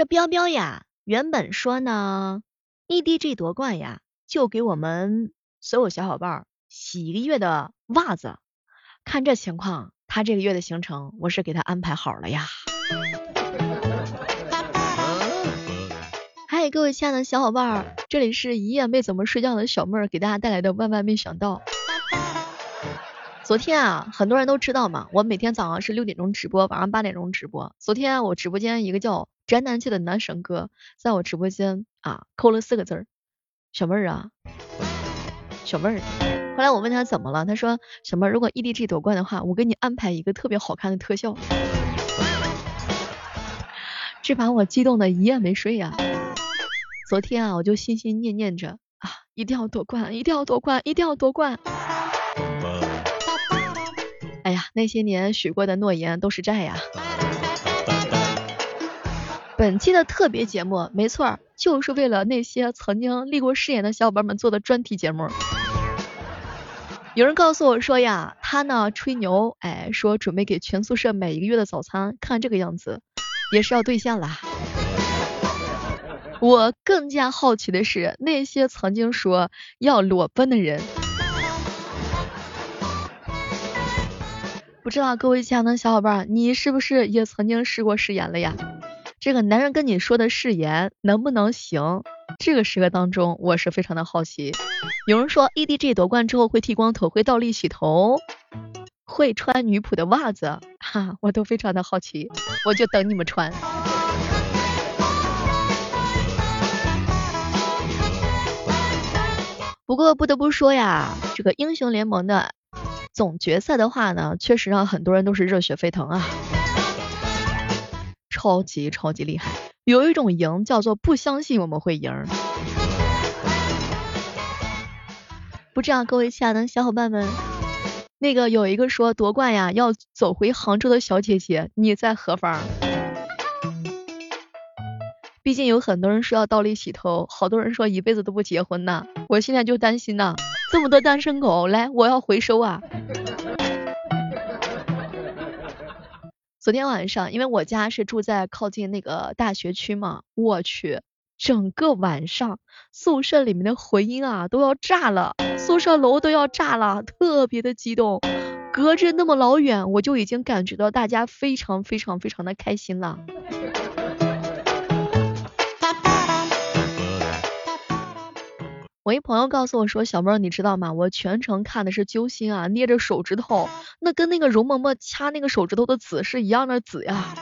这彪彪呀，原本说呢，EDG 夺冠呀，就给我们所有小伙伴洗一个月的袜子。看这情况，他这个月的行程我是给他安排好了呀。嗨，各位亲爱的小伙伴，这里是一夜没怎么睡觉的小妹儿给大家带来的万万没想到。昨天啊，很多人都知道嘛，我每天早上是六点钟直播，晚上八点钟直播。昨天我直播间一个叫宅男气的男神哥，在我直播间啊扣了四个字儿，小妹儿啊，小妹儿。后来我问他怎么了，他说小妹儿，如果 EDG 夺冠的话，我给你安排一个特别好看的特效。这把我激动的一夜没睡呀。昨天啊，我就心心念念着啊，一定要夺冠，一定要夺冠，一定要夺冠。哎呀，那些年许过的诺言都是债呀。本期的特别节目，没错，就是为了那些曾经立过誓言的小伙伴们做的专题节目。有人告诉我说呀，他呢吹牛，哎，说准备给全宿舍买一个月的早餐，看这个样子，也是要兑现了。我更加好奇的是，那些曾经说要裸奔的人。不知道各位亲爱的小伙伴，你是不是也曾经试过誓言了呀？这个男人跟你说的誓言能不能行？这个时刻当中，我是非常的好奇。有人说 EDG 夺冠之后会剃光头，会倒立洗头，会穿女仆的袜子，哈，我都非常的好奇，我就等你们穿。不过不得不说呀，这个英雄联盟的。总决赛的话呢，确实让很多人都是热血沸腾啊，超级超级厉害。有一种赢叫做不相信我们会赢。不知道各位亲爱的小伙伴们，那个有一个说夺冠呀要走回杭州的小姐姐，你在何方？毕竟有很多人说要倒立洗头，好多人说一辈子都不结婚呐，我现在就担心呐。这么多单身狗，来，我要回收啊！昨天晚上，因为我家是住在靠近那个大学区嘛，我去，整个晚上宿舍里面的回音啊都要炸了，宿舍楼都要炸了，特别的激动，隔着那么老远，我就已经感觉到大家非常非常非常的开心了。我一朋友告诉我说，小妹儿你知道吗？我全程看的是揪心啊，捏着手指头，那跟那个容嬷嬷掐那个手指头的紫是一样的紫呀。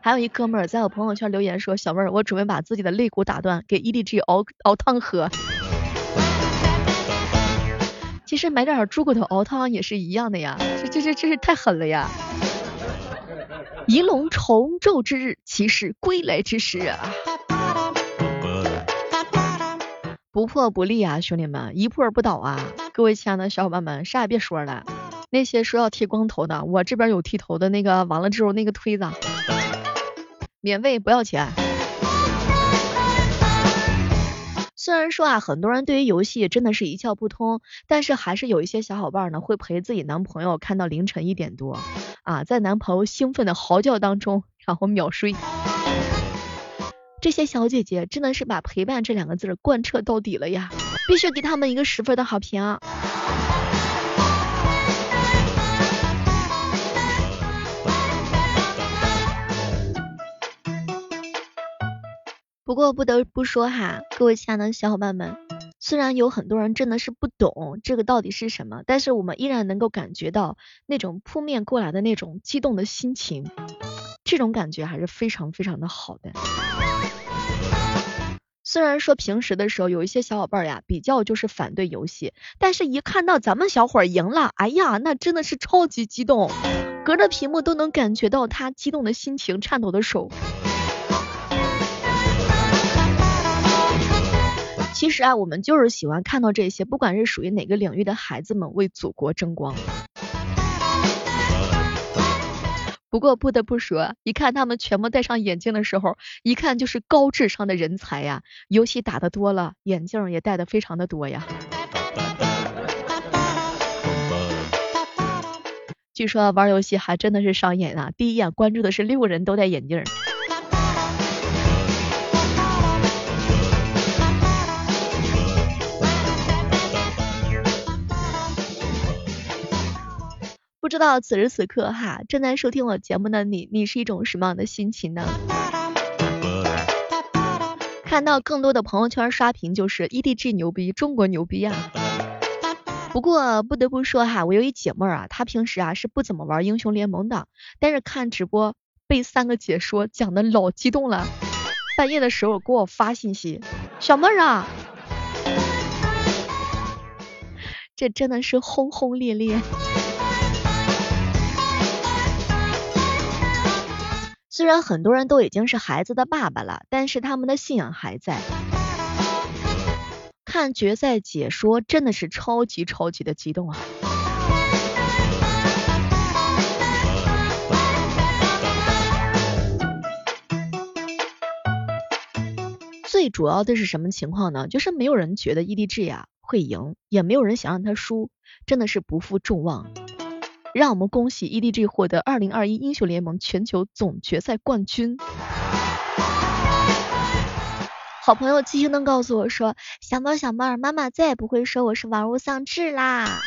还有一哥们儿在我朋友圈留言说，小妹儿我准备把自己的肋骨打断，给 EDG 熬熬汤喝。其实买点猪骨头熬汤也是一样的呀，这这这这是太狠了呀！银龙重奏之日，骑士归来之时啊！不破不立啊，兄弟们，一破不倒啊！各位亲爱的小伙伴们，啥也别说了。那些说要剃光头的，我这边有剃头的那个，完了之后那个推子，免费不要钱。虽然说啊，很多人对于游戏真的是一窍不通，但是还是有一些小伙伴呢，会陪自己男朋友看到凌晨一点多啊，在男朋友兴奋的嚎叫当中，然后秒睡。这些小姐姐真的是把陪伴这两个字贯彻到底了呀，必须给他们一个十分的好评！不过不得不说哈，各位亲爱的小伙伴们，虽然有很多人真的是不懂这个到底是什么，但是我们依然能够感觉到那种扑面过来的那种激动的心情，这种感觉还是非常非常的好的。虽然说平时的时候有一些小伙伴呀比较就是反对游戏，但是一看到咱们小伙赢了，哎呀，那真的是超级激动，隔着屏幕都能感觉到他激动的心情、颤抖的手。其实啊，我们就是喜欢看到这些，不管是属于哪个领域的孩子们为祖国争光。不过不得不说，一看他们全部戴上眼镜的时候，一看就是高智商的人才呀！游戏打的多了，眼镜也戴的非常的多呀。据说玩游戏还真的是上瘾啊，第一眼关注的是六个人都戴眼镜。不知道此时此刻哈，正在收听我节目的你，你是一种什么样的心情呢？看到更多的朋友圈刷屏就是 EDG 牛逼，中国牛逼啊！不过不得不说哈，我有一姐妹啊，她平时啊是不怎么玩英雄联盟的，但是看直播被三个解说讲的老激动了，半夜的时候给我发信息，小妹儿啊，这真的是轰轰烈烈。虽然很多人都已经是孩子的爸爸了，但是他们的信仰还在。看决赛解说真的是超级超级的激动啊！最主要的是什么情况呢？就是没有人觉得 EDG 呀会赢，也没有人想让他输，真的是不负众望。让我们恭喜 EDG 获得二零二一英雄联盟全球总决赛冠军。好朋友七星灯告诉我说，小猫小妹儿，妈妈再也不会说我是玩物丧志啦。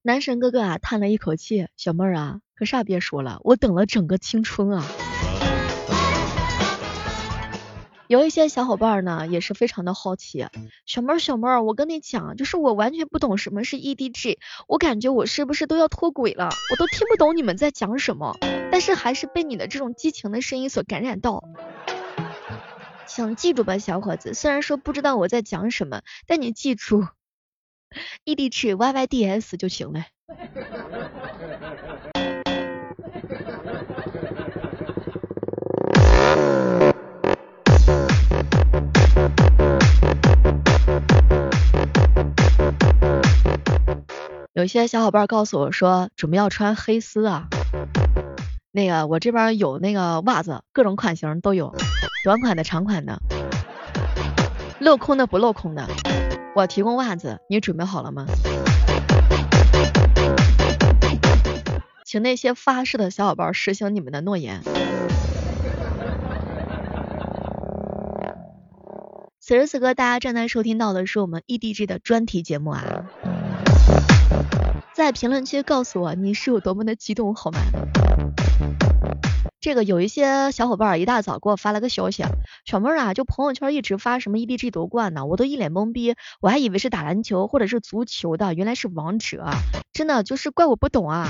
男神哥哥啊，叹了一口气，小妹儿啊。可啥别说了，我等了整个青春啊！有一些小伙伴呢也是非常的好奇，小妹儿小妹儿，我跟你讲，就是我完全不懂什么是 EDG，我感觉我是不是都要脱轨了？我都听不懂你们在讲什么，但是还是被你的这种激情的声音所感染到。请记住吧，小伙子，虽然说不知道我在讲什么，但你记住，EDG YYDS 就行了。有些小伙伴告诉我说准备要穿黑丝啊，那个我这边有那个袜子，各种款型都有，短款的、长款的，镂空的、不镂空的，我提供袜子，你准备好了吗？请那些发誓的小伙伴实行你们的诺言。此时此刻，大家正在收听到的是我们 EDG 的专题节目啊。在评论区告诉我你是有多么的激动好吗？这个有一些小伙伴一大早给我发了个消息，小妹儿啊，就朋友圈一直发什么 EDG 夺冠呢，我都一脸懵逼，我还以为是打篮球或者是足球的，原来是王者，真的就是怪我不懂啊。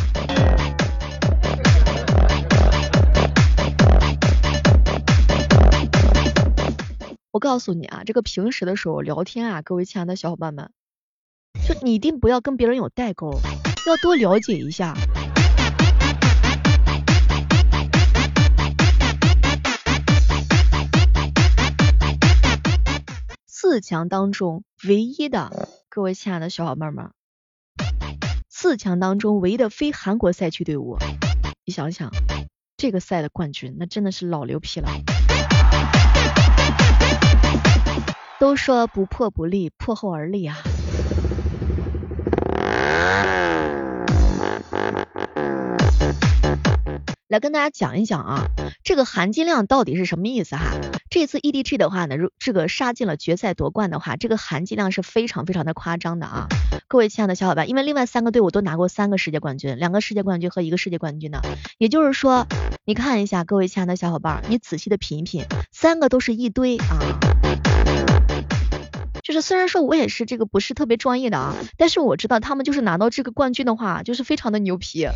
我告诉你啊，这个平时的时候聊天啊，各位亲爱的小伙伴们。就你一定不要跟别人有代沟，要多了解一下。四强当中唯一的，各位亲爱的小伙伴们，四强当中唯一的非韩国赛区队伍，你想想，这个赛的冠军那真的是老牛皮了。都说不破不立，破后而立啊。来跟大家讲一讲啊，这个含金量到底是什么意思哈？这次 EDG 的话呢，如这个杀进了决赛夺冠的话，这个含金量是非常非常的夸张的啊！各位亲爱的小伙伴，因为另外三个队伍都拿过三个世界冠军，两个世界冠军和一个世界冠军的，也就是说，你看一下，各位亲爱的小伙伴，你仔细的品一品，三个都是一堆啊！就是虽然说我也是这个不是特别专业的啊，但是我知道他们就是拿到这个冠军的话，就是非常的牛皮。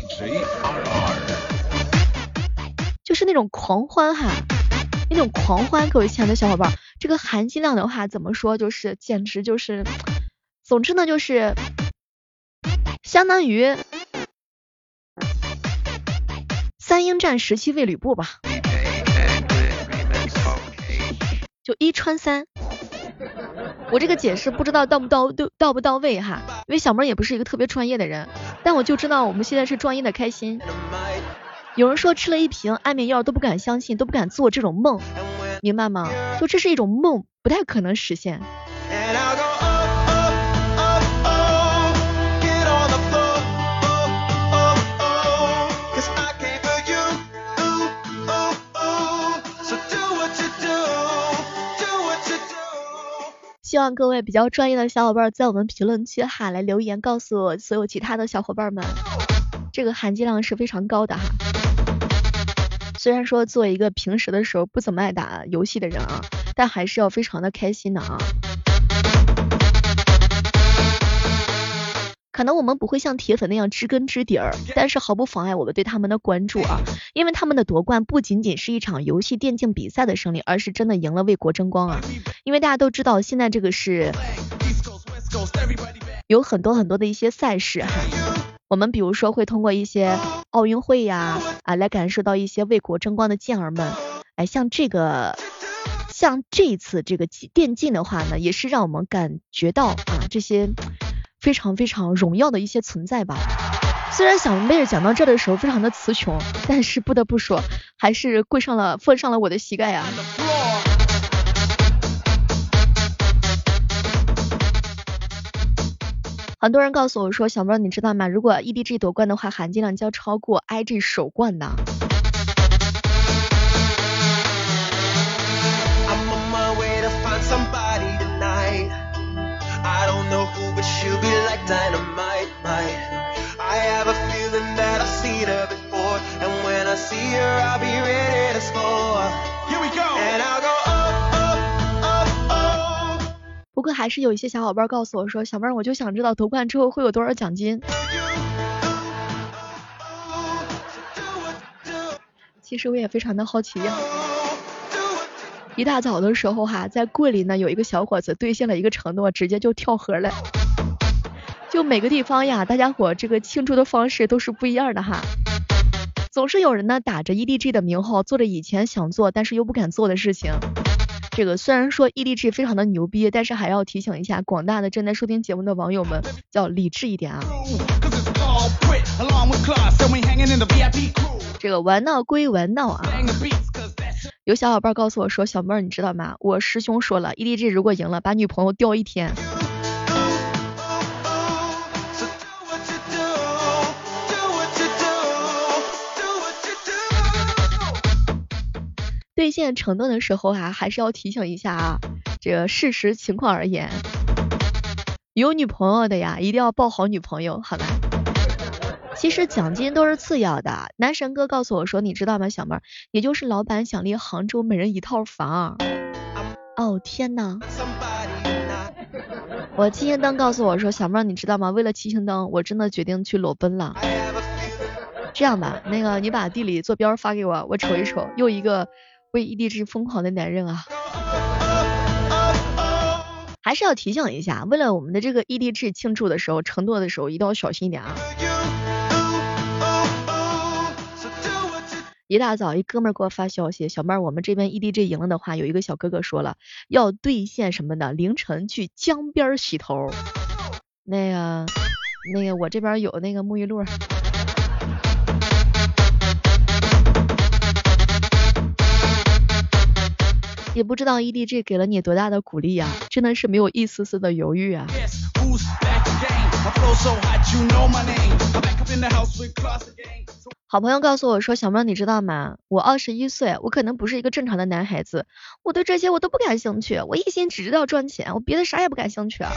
就是那种狂欢哈，那种狂欢，各位亲爱的小伙伴，这个含金量的话怎么说，就是简直就是，总之呢就是相当于三英战十七位吕布吧，就一穿三。我这个解释不知道到不到都到不到位哈，因为小妹也不是一个特别专业的人，但我就知道我们现在是专业的开心。有人说吃了一瓶安眠药都不敢相信，都不敢做这种梦，明白吗？就这是一种梦，不太可能实现。希望各位比较专业的小伙伴在我们评论区哈来留言，告诉我所有其他的小伙伴们，这个含金量是非常高的哈。虽然说做一个平时的时候不怎么爱打游戏的人啊，但还是要非常的开心的啊。可能我们不会像铁粉那样知根知底儿，但是毫不妨碍我们对他们的关注啊，因为他们的夺冠不仅仅是一场游戏电竞比赛的胜利，而是真的赢了为国争光啊！因为大家都知道，现在这个是有很多很多的一些赛事哈，我们比如说会通过一些奥运会呀啊来感受到一些为国争光的健儿们，哎，像这个像这一次这个电竞的话呢，也是让我们感觉到啊这些。非常非常荣耀的一些存在吧。虽然小妹儿讲到这的时候非常的词穷，但是不得不说，还是跪上了，奉上了我的膝盖呀。很多人告诉我说，小妹你知道吗？如果 EDG 夺冠的话，含金量将超过 IG 首冠呢。不还是有一些小伙伴告诉我说，小妹儿，我就想知道夺冠之后会有多少奖金。其实我也非常的好奇呀。一大早的时候哈，在桂林呢有一个小伙子兑现了一个承诺，直接就跳河了。就每个地方呀，大家伙这个庆祝的方式都是不一样的哈。总是有人呢打着 EDG 的名号，做着以前想做但是又不敢做的事情。这个虽然说 EDG 非常的牛逼，但是还要提醒一下广大的正在收听节目的网友们，要理智一点啊。这个玩闹归玩闹啊。有小伙伴告诉我说，小妹儿你知道吗？我师兄说了，EDG 如果赢了，把女朋友吊一天。兑现承诺的时候啊，还是要提醒一下啊，这个事实情况而言，有女朋友的呀，一定要抱好女朋友，好吧？其实奖金都是次要的。男神哥告诉我说，你知道吗，小妹儿，也就是老板想立杭州每人一套房。哦天呐！我七星灯告诉我说，小妹儿，你知道吗？为了七星灯，我真的决定去裸奔了。这样吧，那个你把地理坐标发给我，我瞅一瞅，又一个。为 EDG 疯狂的男人啊，还是要提醒一下，为了我们的这个 EDG 庆祝的时候，承诺的时候一定要小心一点啊。一大早，一哥们给我发消息，小妹儿，我们这边 EDG 赢了的话，有一个小哥哥说了，要兑现什么的，凌晨去江边洗头。那个，那个，我这边有那个沐浴露。也不知道 EDG 给了你多大的鼓励啊，真的是没有一丝丝的犹豫啊。好朋友告诉我说，小妹你知道吗？我二十一岁，我可能不是一个正常的男孩子，我对这些我都不感兴趣，我一心只知道赚钱，我别的啥也不感兴趣啊。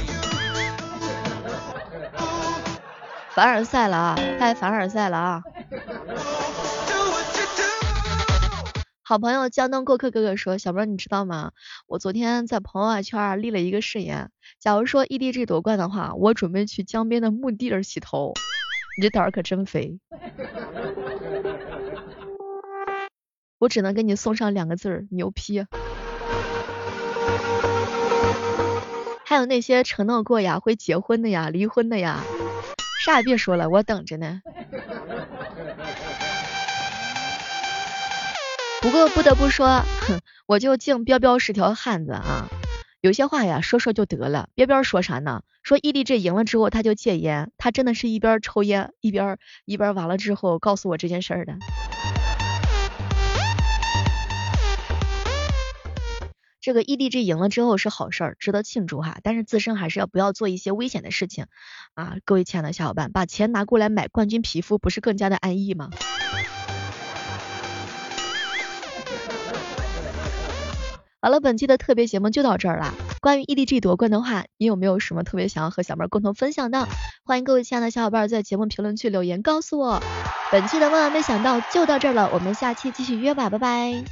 凡尔赛了啊，太凡尔赛了啊。好朋友江东过客哥哥说，小妹你知道吗？我昨天在朋友圈立了一个誓言，假如说 EDG 夺冠的话，我准备去江边的墓地儿洗头。你这胆儿可真肥。我只能给你送上两个字儿，牛批。还有那些承诺过呀会结婚的呀离婚的呀，啥也别说了，我等着呢。不过不得不说，我就敬彪彪是条汉子啊。有些话呀，说说就得了。彪彪说啥呢？说 EDG 赢了之后，他就戒烟。他真的是一边抽烟一边一边完了之后告诉我这件事的。这个 EDG 赢了之后是好事儿，值得庆祝哈。但是自身还是要不要做一些危险的事情啊？各位亲爱的小伙伴，把钱拿过来买冠军皮肤，不是更加的安逸吗？好了，本期的特别节目就到这儿了。关于 EDG 夺冠的话，你有没有什么特别想要和小妹儿共同分享的？欢迎各位亲爱的小伙伴在节目评论区留言告诉我。本期的万万没想到就到这儿了，我们下期继续约吧，拜拜。